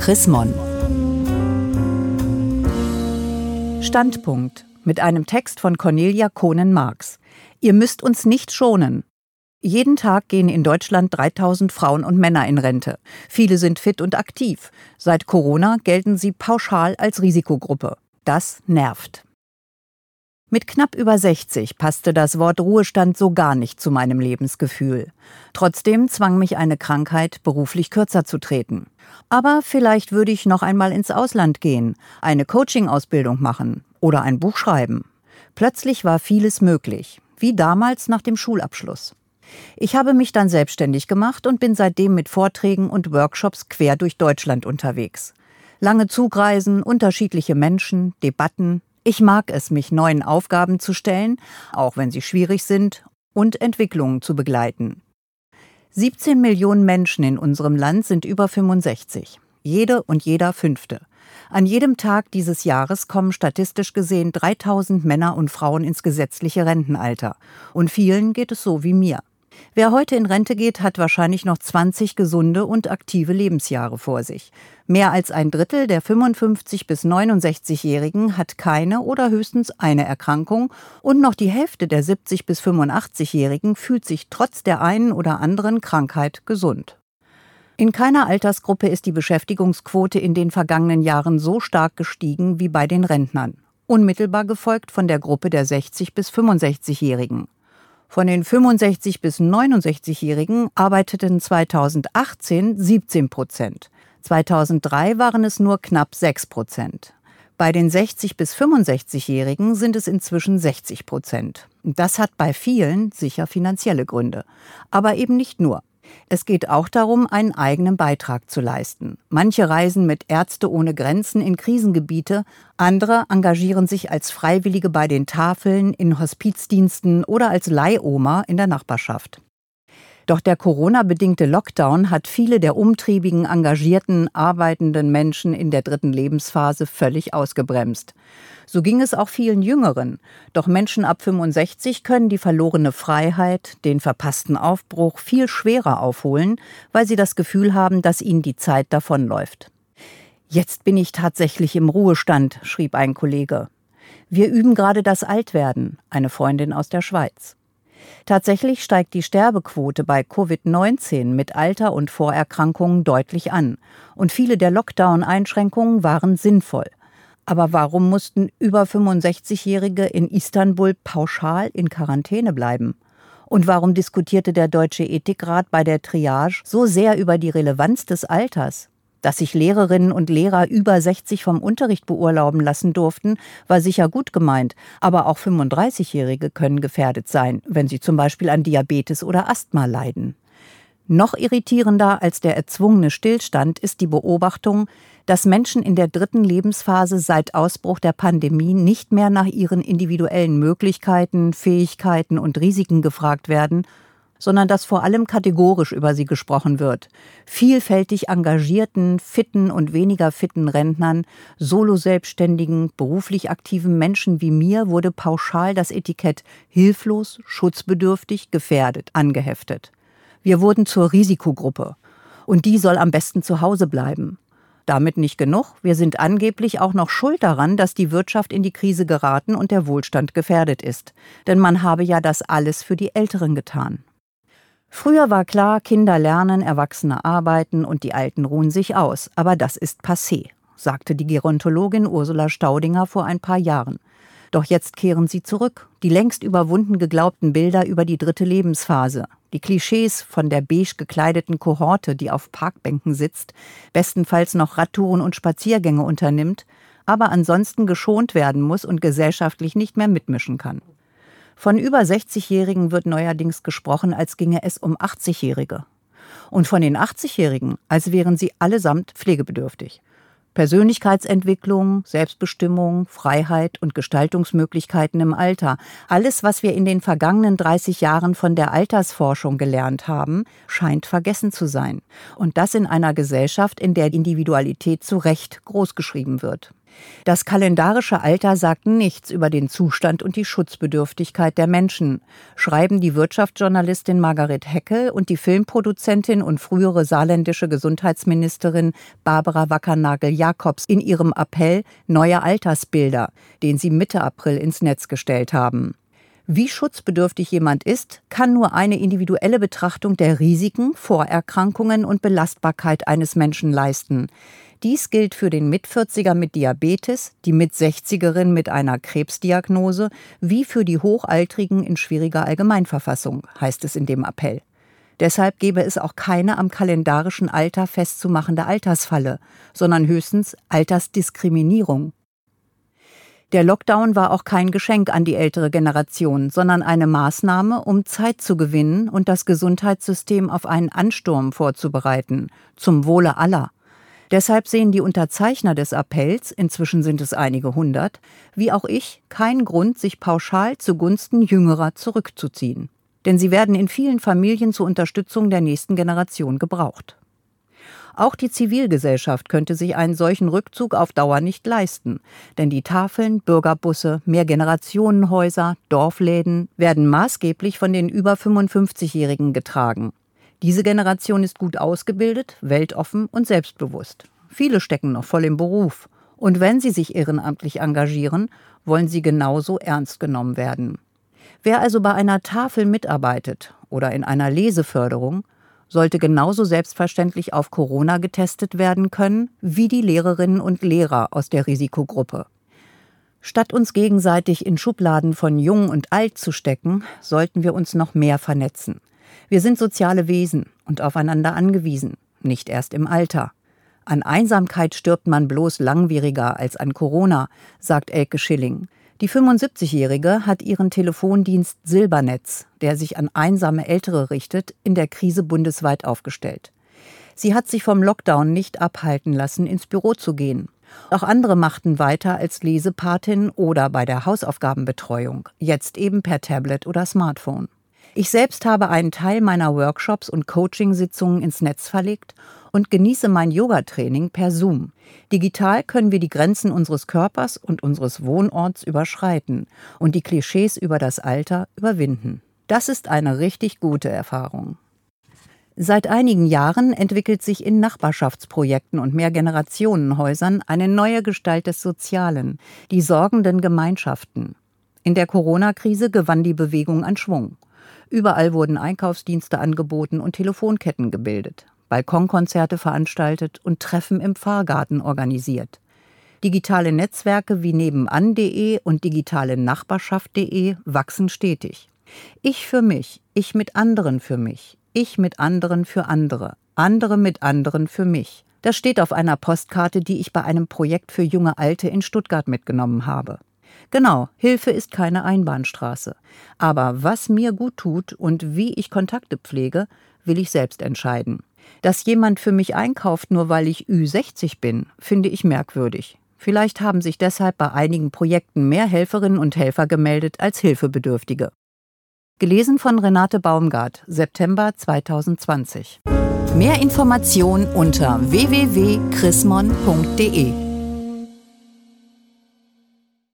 Chris Mon. Standpunkt mit einem Text von Cornelia Kohnen-Marx. Ihr müsst uns nicht schonen. Jeden Tag gehen in Deutschland 3000 Frauen und Männer in Rente. Viele sind fit und aktiv. Seit Corona gelten sie pauschal als Risikogruppe. Das nervt. Mit knapp über 60 passte das Wort Ruhestand so gar nicht zu meinem Lebensgefühl. Trotzdem zwang mich eine Krankheit, beruflich kürzer zu treten. Aber vielleicht würde ich noch einmal ins Ausland gehen, eine Coaching-Ausbildung machen oder ein Buch schreiben. Plötzlich war vieles möglich, wie damals nach dem Schulabschluss. Ich habe mich dann selbstständig gemacht und bin seitdem mit Vorträgen und Workshops quer durch Deutschland unterwegs. Lange Zugreisen, unterschiedliche Menschen, Debatten. Ich mag es, mich neuen Aufgaben zu stellen, auch wenn sie schwierig sind, und Entwicklungen zu begleiten. 17 Millionen Menschen in unserem Land sind über 65. Jede und jeder Fünfte. An jedem Tag dieses Jahres kommen statistisch gesehen 3000 Männer und Frauen ins gesetzliche Rentenalter. Und vielen geht es so wie mir. Wer heute in Rente geht, hat wahrscheinlich noch 20 gesunde und aktive Lebensjahre vor sich. Mehr als ein Drittel der 55 bis 69-Jährigen hat keine oder höchstens eine Erkrankung und noch die Hälfte der 70 bis 85-Jährigen fühlt sich trotz der einen oder anderen Krankheit gesund. In keiner Altersgruppe ist die Beschäftigungsquote in den vergangenen Jahren so stark gestiegen wie bei den Rentnern, unmittelbar gefolgt von der Gruppe der 60 bis 65-Jährigen. Von den 65 bis 69-Jährigen arbeiteten 2018 17 Prozent. 2003 waren es nur knapp 6 Prozent. Bei den 60 bis 65-Jährigen sind es inzwischen 60 Prozent. Das hat bei vielen sicher finanzielle Gründe, aber eben nicht nur. Es geht auch darum, einen eigenen Beitrag zu leisten. Manche reisen mit Ärzte ohne Grenzen in Krisengebiete, andere engagieren sich als Freiwillige bei den Tafeln, in Hospizdiensten oder als Leihoma in der Nachbarschaft. Doch der Corona-bedingte Lockdown hat viele der umtriebigen, engagierten, arbeitenden Menschen in der dritten Lebensphase völlig ausgebremst. So ging es auch vielen Jüngeren. Doch Menschen ab 65 können die verlorene Freiheit, den verpassten Aufbruch viel schwerer aufholen, weil sie das Gefühl haben, dass ihnen die Zeit davonläuft. Jetzt bin ich tatsächlich im Ruhestand, schrieb ein Kollege. Wir üben gerade das Altwerden, eine Freundin aus der Schweiz. Tatsächlich steigt die Sterbequote bei Covid-19 mit Alter und Vorerkrankungen deutlich an. Und viele der Lockdown-Einschränkungen waren sinnvoll. Aber warum mussten über 65-Jährige in Istanbul pauschal in Quarantäne bleiben? Und warum diskutierte der Deutsche Ethikrat bei der Triage so sehr über die Relevanz des Alters? Dass sich Lehrerinnen und Lehrer über 60 vom Unterricht beurlauben lassen durften, war sicher gut gemeint, aber auch 35-Jährige können gefährdet sein, wenn sie zum Beispiel an Diabetes oder Asthma leiden. Noch irritierender als der erzwungene Stillstand ist die Beobachtung, dass Menschen in der dritten Lebensphase seit Ausbruch der Pandemie nicht mehr nach ihren individuellen Möglichkeiten, Fähigkeiten und Risiken gefragt werden, sondern dass vor allem kategorisch über sie gesprochen wird. Vielfältig engagierten, fitten und weniger fitten Rentnern, solo-selbstständigen, beruflich aktiven Menschen wie mir wurde pauschal das Etikett hilflos, schutzbedürftig, gefährdet angeheftet. Wir wurden zur Risikogruppe. Und die soll am besten zu Hause bleiben. Damit nicht genug, wir sind angeblich auch noch schuld daran, dass die Wirtschaft in die Krise geraten und der Wohlstand gefährdet ist. Denn man habe ja das alles für die Älteren getan. Früher war klar, Kinder lernen, Erwachsene arbeiten und die Alten ruhen sich aus, aber das ist passé, sagte die Gerontologin Ursula Staudinger vor ein paar Jahren. Doch jetzt kehren sie zurück, die längst überwunden geglaubten Bilder über die dritte Lebensphase, die Klischees von der beige gekleideten Kohorte, die auf Parkbänken sitzt, bestenfalls noch Radtouren und Spaziergänge unternimmt, aber ansonsten geschont werden muss und gesellschaftlich nicht mehr mitmischen kann. Von über 60-Jährigen wird neuerdings gesprochen, als ginge es um 80-Jährige. Und von den 80-Jährigen, als wären sie allesamt pflegebedürftig. Persönlichkeitsentwicklung, Selbstbestimmung, Freiheit und Gestaltungsmöglichkeiten im Alter. Alles, was wir in den vergangenen 30 Jahren von der Altersforschung gelernt haben, scheint vergessen zu sein. Und das in einer Gesellschaft, in der Individualität zu Recht großgeschrieben wird. Das kalendarische Alter sagt nichts über den Zustand und die Schutzbedürftigkeit der Menschen, schreiben die Wirtschaftsjournalistin Margaret Heckel und die Filmproduzentin und frühere saarländische Gesundheitsministerin Barbara Wackernagel-Jakobs in ihrem Appell Neue Altersbilder, den sie Mitte April ins Netz gestellt haben. Wie schutzbedürftig jemand ist, kann nur eine individuelle Betrachtung der Risiken, Vorerkrankungen und Belastbarkeit eines Menschen leisten. Dies gilt für den Mit-40er mit Diabetes, die Mit-60erin mit einer Krebsdiagnose, wie für die Hochaltrigen in schwieriger Allgemeinverfassung, heißt es in dem Appell. Deshalb gebe es auch keine am kalendarischen Alter festzumachende Altersfalle, sondern höchstens Altersdiskriminierung. Der Lockdown war auch kein Geschenk an die ältere Generation, sondern eine Maßnahme, um Zeit zu gewinnen und das Gesundheitssystem auf einen Ansturm vorzubereiten, zum Wohle aller. Deshalb sehen die Unterzeichner des Appells, inzwischen sind es einige hundert, wie auch ich, keinen Grund, sich pauschal zugunsten Jüngerer zurückzuziehen. Denn sie werden in vielen Familien zur Unterstützung der nächsten Generation gebraucht. Auch die Zivilgesellschaft könnte sich einen solchen Rückzug auf Dauer nicht leisten, denn die Tafeln, Bürgerbusse, Mehrgenerationenhäuser, Dorfläden werden maßgeblich von den über 55-Jährigen getragen. Diese Generation ist gut ausgebildet, weltoffen und selbstbewusst. Viele stecken noch voll im Beruf. Und wenn sie sich ehrenamtlich engagieren, wollen sie genauso ernst genommen werden. Wer also bei einer Tafel mitarbeitet oder in einer Leseförderung, sollte genauso selbstverständlich auf Corona getestet werden können wie die Lehrerinnen und Lehrer aus der Risikogruppe. Statt uns gegenseitig in Schubladen von jung und alt zu stecken, sollten wir uns noch mehr vernetzen. Wir sind soziale Wesen und aufeinander angewiesen, nicht erst im Alter. An Einsamkeit stirbt man bloß langwieriger als an Corona, sagt Elke Schilling. Die 75-Jährige hat ihren Telefondienst Silbernetz, der sich an einsame Ältere richtet, in der Krise bundesweit aufgestellt. Sie hat sich vom Lockdown nicht abhalten lassen, ins Büro zu gehen. Auch andere machten weiter als Lesepatin oder bei der Hausaufgabenbetreuung, jetzt eben per Tablet oder Smartphone. Ich selbst habe einen Teil meiner Workshops und Coachingsitzungen ins Netz verlegt und genieße mein Yoga-Training per Zoom. Digital können wir die Grenzen unseres Körpers und unseres Wohnorts überschreiten und die Klischees über das Alter überwinden. Das ist eine richtig gute Erfahrung. Seit einigen Jahren entwickelt sich in Nachbarschaftsprojekten und Mehrgenerationenhäusern eine neue Gestalt des Sozialen, die sorgenden Gemeinschaften. In der Corona-Krise gewann die Bewegung an Schwung. Überall wurden Einkaufsdienste angeboten und Telefonketten gebildet, Balkonkonzerte veranstaltet und Treffen im Pfarrgarten organisiert. Digitale Netzwerke wie nebenan.de und digitale Nachbarschaft.de wachsen stetig. Ich für mich, ich mit anderen für mich, ich mit anderen für andere, andere mit anderen für mich. Das steht auf einer Postkarte, die ich bei einem Projekt für junge Alte in Stuttgart mitgenommen habe. Genau, Hilfe ist keine Einbahnstraße. Aber was mir gut tut und wie ich Kontakte pflege, will ich selbst entscheiden. Dass jemand für mich einkauft, nur weil ich Ü60 bin, finde ich merkwürdig. Vielleicht haben sich deshalb bei einigen Projekten mehr Helferinnen und Helfer gemeldet als Hilfebedürftige. Gelesen von Renate Baumgart, September 2020. Mehr Informationen unter www.chrismon.de